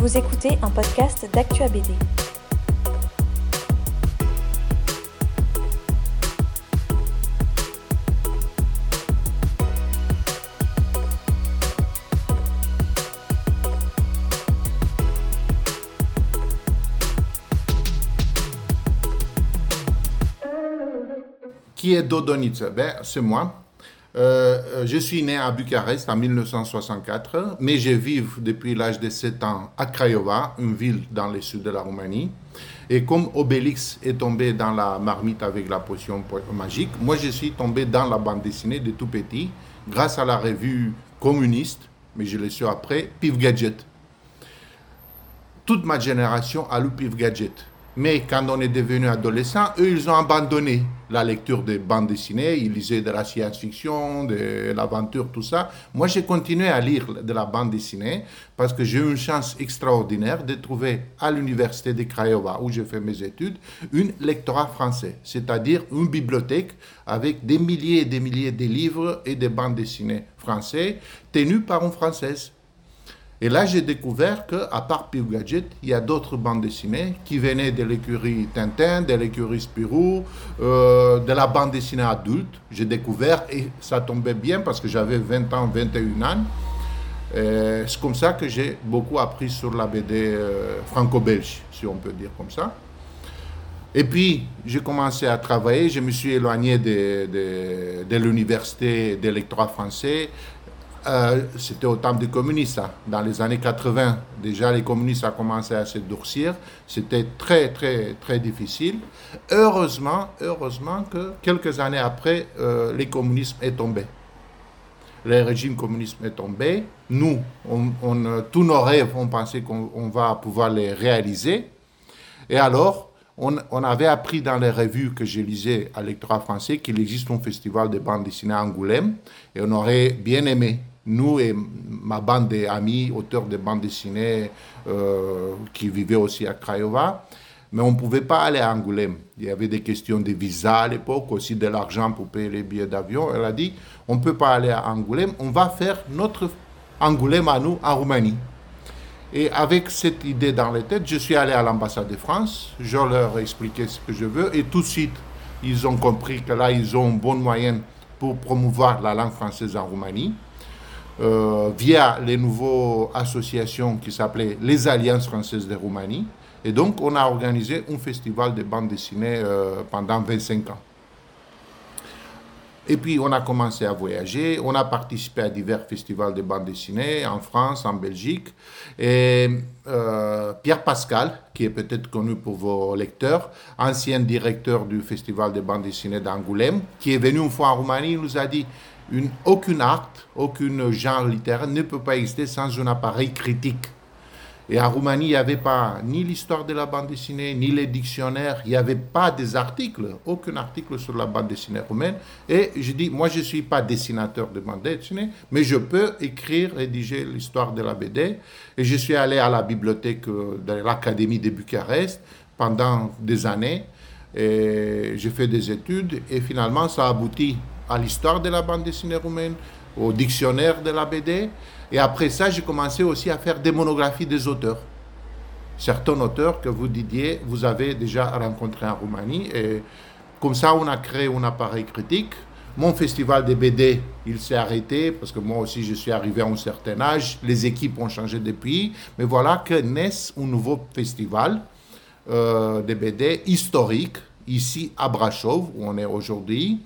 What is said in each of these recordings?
Vous écoutez un podcast d'Actua BD. Qui est Dodonice ben, C'est moi. Euh, je suis né à Bucarest en 1964, mais je vis depuis l'âge de 7 ans à Craiova, une ville dans le sud de la Roumanie. Et comme Obélix est tombé dans la marmite avec la potion magique, moi je suis tombé dans la bande dessinée de tout petit, grâce à la revue communiste, mais je l'ai su après, Pif Gadget. Toute ma génération a lu Pif Gadget. Mais quand on est devenu adolescent, eux, ils ont abandonné la lecture des bandes dessinées. Ils lisaient de la science-fiction, de l'aventure, tout ça. Moi, j'ai continué à lire de la bande dessinée parce que j'ai eu une chance extraordinaire de trouver à l'université de Craiova, où j'ai fait mes études, une lectorat français, c'est-à-dire une bibliothèque avec des milliers et des milliers de livres et de bandes dessinées français tenus par une Française. Et là, j'ai découvert qu'à part Pif Gadget, il y a d'autres bandes dessinées qui venaient de l'écurie Tintin, de l'écurie Spirou, euh, de la bande dessinée adulte. J'ai découvert, et ça tombait bien parce que j'avais 20 ans, 21 ans. C'est comme ça que j'ai beaucoup appris sur la BD euh, franco-belge, si on peut dire comme ça. Et puis, j'ai commencé à travailler, je me suis éloigné de, de, de l'université français euh, c'était au temps des communistes, ça. dans les années 80. Déjà, les communistes ont commencé à se durcir. C'était très, très, très difficile. Heureusement, heureusement que quelques années après, euh, le communisme est tombé. Le régime communiste est tombé. Nous, on, tous nos rêves, on pensait qu'on va pouvoir les réaliser. Et alors, on, on, avait appris dans les revues que je lisais à l'électorat français qu'il existe un festival de bande dessinée à Angoulême. Et on aurait bien aimé nous et ma bande d'amis, auteurs de bandes dessinées, euh, qui vivaient aussi à Craiova, mais on ne pouvait pas aller à Angoulême. Il y avait des questions de visa à l'époque, aussi de l'argent pour payer les billets d'avion. Elle a dit, on ne peut pas aller à Angoulême, on va faire notre Angoulême à nous en Roumanie. Et avec cette idée dans la tête, je suis allé à l'ambassade de France, je leur ai expliqué ce que je veux, et tout de suite, ils ont compris que là, ils ont un bon moyen pour promouvoir la langue française en Roumanie. Euh, via les nouvelles associations qui s'appelaient les Alliances françaises de Roumanie. Et donc, on a organisé un festival de bande dessinée euh, pendant 25 ans. Et puis, on a commencé à voyager. On a participé à divers festivals de bande dessinée en France, en Belgique. Et euh, Pierre Pascal, qui est peut-être connu pour vos lecteurs, ancien directeur du festival de bande dessinée d'Angoulême, qui est venu une fois en Roumanie, nous a dit une, aucun art, aucun genre littéraire ne peut pas exister sans un appareil critique. Et en Roumanie, il n'y avait pas ni l'histoire de la bande dessinée, ni les dictionnaires, il n'y avait pas des articles, aucun article sur la bande dessinée roumaine. Et je dis, moi, je ne suis pas dessinateur de bande dessinée, mais je peux écrire, rédiger l'histoire de la BD. Et je suis allé à la bibliothèque de l'Académie de Bucarest pendant des années. Et j'ai fait des études et finalement, ça a abouti à l'histoire de la bande dessinée roumaine, au dictionnaire de la BD. Et après ça, j'ai commencé aussi à faire des monographies des auteurs. Certains auteurs que vous, Didier, vous avez déjà rencontrés en Roumanie. Et comme ça, on a créé un appareil critique. Mon festival de BD, il s'est arrêté parce que moi aussi, je suis arrivé à un certain âge. Les équipes ont changé depuis. Mais voilà que naît un nouveau festival euh, de BD historique ici à Brasov, où on est aujourd'hui.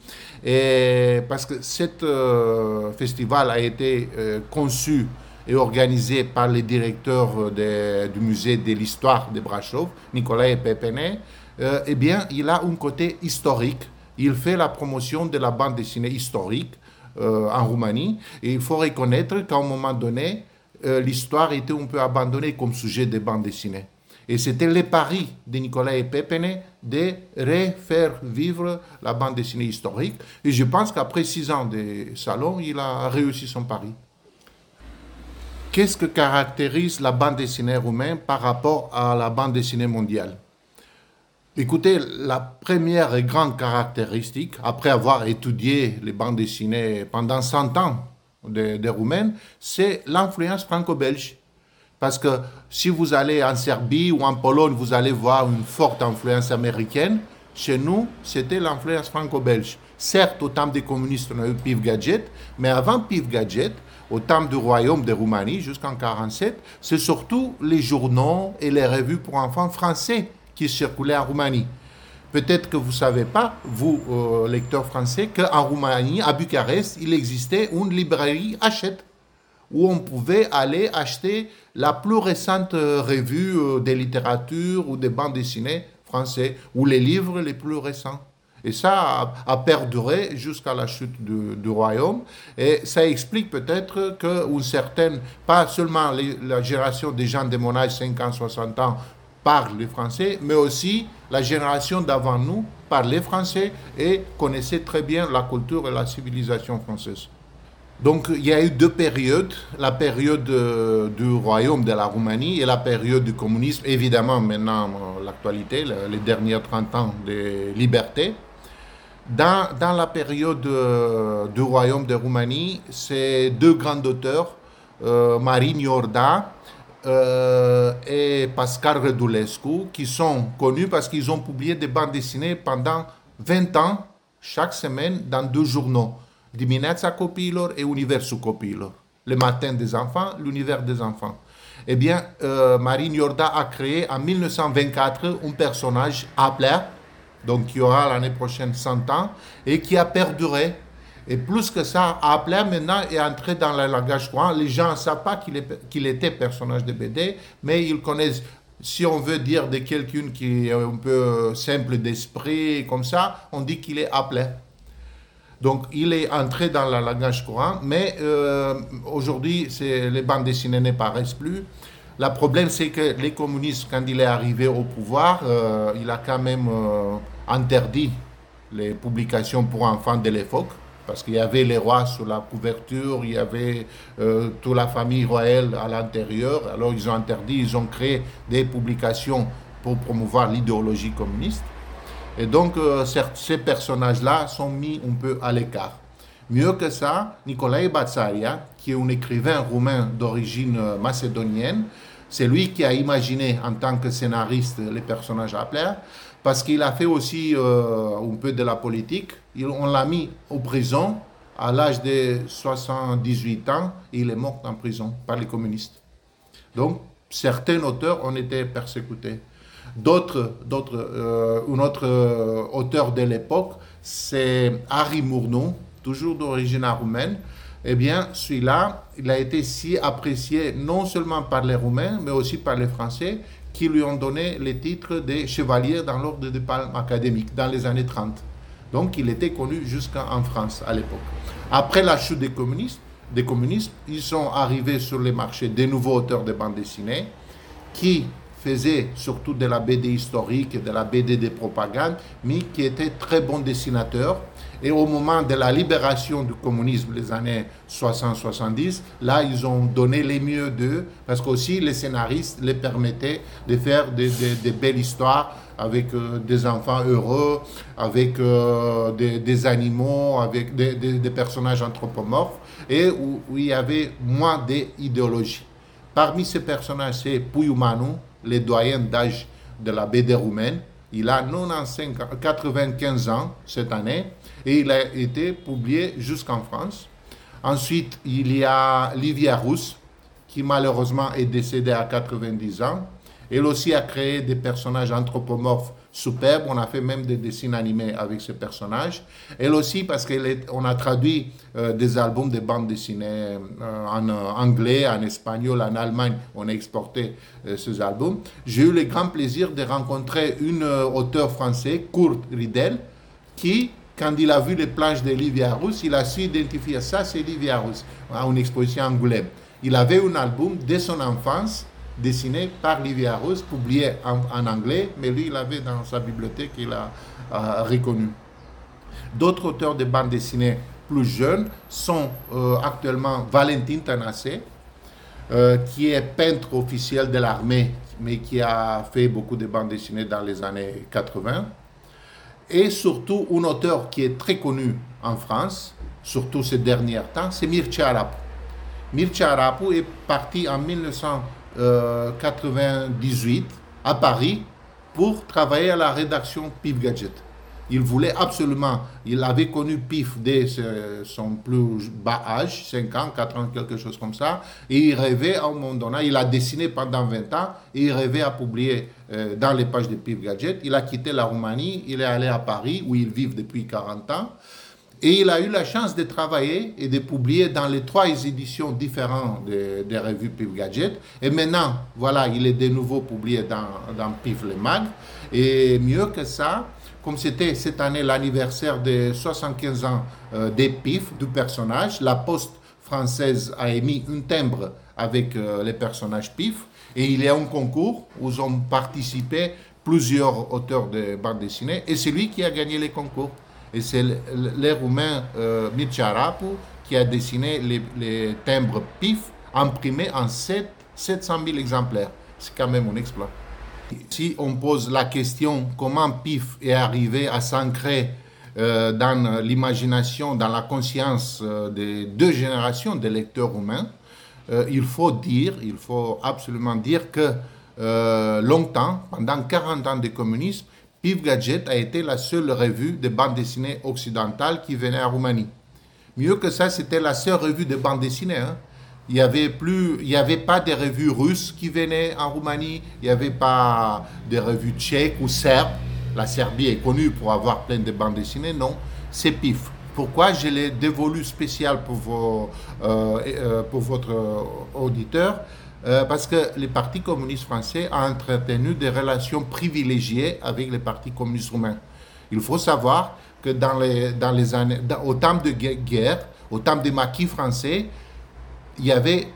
Parce que ce euh, festival a été euh, conçu et organisé par le directeur du musée de l'histoire de Brasov, Nicolas Pepenet, euh, eh bien, il a un côté historique. Il fait la promotion de la bande dessinée historique en Roumanie. Et il faut reconnaître qu'à un moment donné, l'histoire était un peu abandonnée comme sujet de bande dessinée. Et c'était le pari de Nicolas et de refaire vivre la bande dessinée historique. Et je pense qu'après six ans de salon, il a réussi son pari. Qu'est-ce que caractérise la bande dessinée roumaine par rapport à la bande dessinée mondiale? Écoutez, la première et grande caractéristique, après avoir étudié les bandes dessinées pendant 100 ans des de Roumaines, c'est l'influence franco-belge. Parce que si vous allez en Serbie ou en Pologne, vous allez voir une forte influence américaine. Chez nous, c'était l'influence franco-belge. Certes, au temps des communistes, on a eu Pif Gadget, mais avant Pif Gadget, au temps du royaume de Roumanie, jusqu'en 1947, c'est surtout les journaux et les revues pour enfants français qui circulaient en Roumanie. Peut-être que vous ne savez pas, vous, euh, lecteurs français, qu'en Roumanie, à Bucarest, il existait une librairie Hachette, où on pouvait aller acheter la plus récente euh, revue euh, de littérature ou des bandes dessinées français, ou les livres les plus récents. Et ça a, perduré jusqu'à la chute du, royaume. Et ça explique peut-être qu'une certaine, pas seulement la génération des gens de mon âge, 50, 60 ans, parle le français, mais aussi la génération d'avant nous parlait français et connaissait très bien la culture et la civilisation française. Donc il y a eu deux périodes, la période euh, du royaume de la Roumanie et la période du communisme, évidemment maintenant euh, l'actualité, les derniers 30 ans de liberté. Dans, la période euh, du royaume de Roumanie, c'est deux grands auteurs, Marine Iorda et Pascal Redulescu, qui sont connus parce qu'ils ont publié des bandes dessinées pendant 20 ans, chaque semaine, dans deux journaux, Dimineața Copiilor et Universul Copiilor. Le matin des enfants, l'univers des enfants. Eh bien, euh, Marine a créé en 1924 un personnage appelé, donc qui aura l'année prochaine 100 ans, et qui a perduré et plus que ça, appelé maintenant est entré dans le langage courant. Les gens ne savent pas qu'il était personnage de BD, mais ils connaissent. Si on veut dire de quelqu'un qui est un peu simple d'esprit, comme ça, on dit qu'il est appelé. Donc, il est entré dans le langage courant, mais euh, aujourd'hui, les bandes dessinées ne paraissent plus. Le problème, c'est que les communistes, quand il est arrivé au pouvoir, euh, il a quand même euh, interdit les publications pour enfants de l'époque parce qu'il y avait les rois sous la couverture, il y avait toute la famille royale à l'intérieur. Alors ils ont interdit, ils ont créé des publications pour promouvoir l'idéologie communiste. Et donc euh, ces personnages-là sont mis un peu à l'écart. Mieux que ça, Nicolae Batsaria, qui est un écrivain roumain d'origine euh, macédonienne, c'est lui qui a imaginé en tant que scénariste les personnages à plaire, parce qu'il a fait aussi un peu de la politique on l'a mis en prison à l'âge de 78 ans et il est mort en prison par les communistes. Donc, certains auteurs ont été persécutés. D'autres, d'autres, euh, un autre euh, auteur de l'époque, c'est Harry Mournou, toujours d'origine roumaine. Eh bien, celui-là, il a été si apprécié non seulement par les Roumains, mais aussi par les Français, qui lui ont donné le titre de chevalier dans l'ordre de palme académique dans les années 30. Donc il était connu jusqu'en France à l'époque. Après la chute des communistes, des communistes, ils sont arrivés sur les marchés des nouveaux auteurs de bande dessinée qui faisaient surtout de la BD historique et de la BD de propagande, mais qui étaient très bons dessinateurs. Et au moment de la libération du communisme, les années 60-70, là, ils ont donné les mieux d'eux, parce qu'aussi les scénaristes les permettaient de faire des, belles histoires avec euh, des enfants heureux, avec euh, des, animaux, avec des, personnages anthropomorphes, et où, il y avait moins d'idéologie. Parmi ces personnages, c'est Manu, le doyen d'âge de la BD roumaine. Il a 95 ans cette année et il a été publié jusqu'en France. Ensuite, il y a Livia Rousse, qui malheureusement est décédée à 90 ans. Elle aussi a créé des personnages anthropomorphes superbes. On a fait même des dessins animés avec ces personnages. Elle aussi, parce qu'on a traduit euh, des albums de bandes dessinées euh, en euh, anglais, en espagnol, en Allemagne. On a exporté ces albums. J'ai eu le grand plaisir de rencontrer une auteure française, Kurt Riedel, qui quand il a vu les planches de Livia Rousse, il a su identifier ça, c'est Livia Rousse, à une exposition Angoulême. Il avait un album dès son enfance dessiné par Livia Rose, publié en, anglais, mais lui, il avait dans sa bibliothèque, il a reconnu. D'autres auteurs de bandes dessinées plus jeunes sont euh, actuellement Valentin Tanassé, euh, qui est peintre officiel de l'armée, mais qui a fait beaucoup de bandes dessinées dans les années 80. Et surtout, un auteur qui est très connu en France, surtout ces derniers temps, c'est Mircea Arapu. Mircea Arapu est parti en 1900 98 à Paris pour travailler à la rédaction PIF Gadget. Il voulait absolument, il avait connu PIF dès son plus bas âge, 5 ans, 4 ans, quelque chose comme ça, et il rêvait à un moment donné, il a dessiné pendant 20 ans, et il rêvait à publier euh, dans les pages de PIF Gadget. Il a quitté la Roumanie, il est allé à Paris, où il vit depuis 40 ans, et il a eu la chance de travailler et de publier dans les trois éditions différentes des, revues PIF Gadget. Et maintenant, voilà, il est de nouveau publié dans, PIF Le Mag. Et mieux que ça, comme c'était cette année l'anniversaire des 75 ans euh, des PIF, du personnage, la Poste française a émis un timbre avec euh, les personnages PIF. Et il y a un concours où ont participé plusieurs auteurs de bande dessinée. Et c'est lui qui a gagné les concours. Et c'est le, Roumain euh, qui a dessiné les, les, timbres PIF imprimés en 7, 700 000 exemplaires. C'est quand même un exploit. Si on pose la question comment PIF est arrivé à s'ancrer euh, dans l'imagination, dans la conscience euh, des deux générations de lecteurs roumains, euh, il faut dire, il faut absolument dire que longtemps, pendant 40 ans de communisme, PIF Gadget a été la seule revue de bande dessinée occidentale qui venait à Roumanie. Mieux que ça, c'était la seule revue de bande dessinée. Hein. Il n'y avait, avait pas de revues russes qui venaient en Roumanie, il n'y avait pas de revues tchèques ou serbes. La Serbie est connue pour avoir plein de bandes dessinées, non, c'est PIF. Pourquoi je l'ai dévolu spécial pour, euh, euh, pour votre auditeur? Euh, Parce que le Parti communiste français a entretenu des relations privilégiées avec le Parti communiste roumain. Il faut savoir que dans les, années, au temps de guerre, au temps des maquis français, il y avait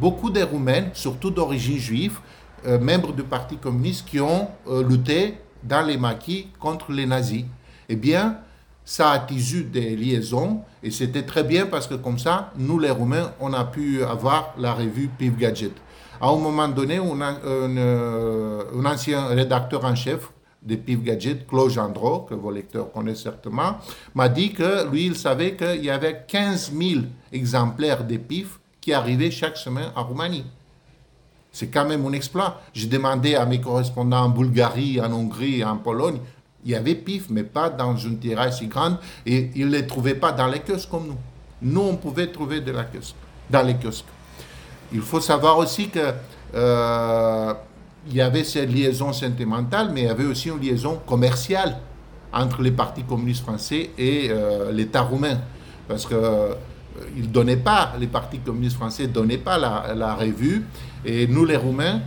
beaucoup de Roumains, surtout d'origine juive, euh, membres du Parti communiste, qui ont euh, lutté dans les maquis contre les nazis. Eh bien, ça a tissu des liaisons et c'était très bien parce que comme ça, nous les Roumains, on a pu avoir la revue PIF Gadget. À un moment donné, euh, un, ancien rédacteur en chef de PIF Gadget, Claude Gendreau, que vos lecteurs connaissent certainement, m'a dit que lui, il savait qu'il y avait 15 000 exemplaires de PIF qui arrivait chaque semaine en Roumanie. C'est quand même un exploit. J'ai demandé à mes correspondants en Bulgarie, en Hongrie, en Pologne. Il y avait PIF, mais pas dans une tirage si grande. Et ils ne les trouvaient pas dans les kiosques comme nous. Nous, on pouvait trouver de la kiosque, dans les kiosques. Il faut savoir aussi que euh, il y avait cette liaison sentimentale, mais il y avait aussi une liaison commerciale entre les partis communistes français et euh, l'État roumain. Parce que euh, ils donnaient pas, les partis communistes français donnaient pas la, revue. Et nous, les Roumains,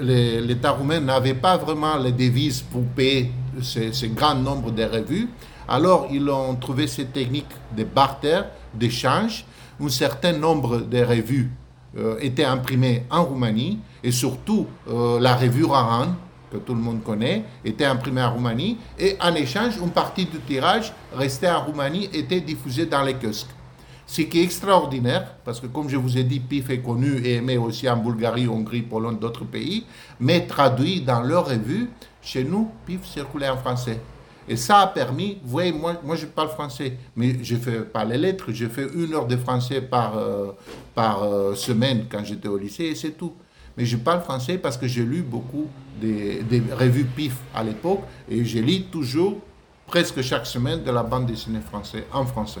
l'État roumain n'avait pas vraiment les devises pour payer ce, grand nombre de revues. Alors, ils ont trouvé cette technique de barter, d'échange. Un certain nombre de revues euh, étaient imprimées en Roumanie. Et surtout, euh, la revue Raran, que tout le monde connaît, était imprimée en Roumanie. Et en échange, une partie du tirage restait en Roumanie était diffusée dans les kiosques. Ce qui est extraordinaire, parce que comme je vous ai dit, PIF est connu et aimé aussi en Bulgarie, Hongrie, Pologne, d'autres pays, mais traduit dans leur revue, chez nous, PIF circulait en français. Et ça a permis, vous voyez, moi, je parle français, mais je fais pas les lettres, je fais une heure de français par, euh, euh, semaine quand j'étais au lycée et c'est tout. Mais je parle français parce que j'ai lu beaucoup des, des revues PIF à l'époque et je lis toujours, presque chaque semaine, de la bande dessinée française en français.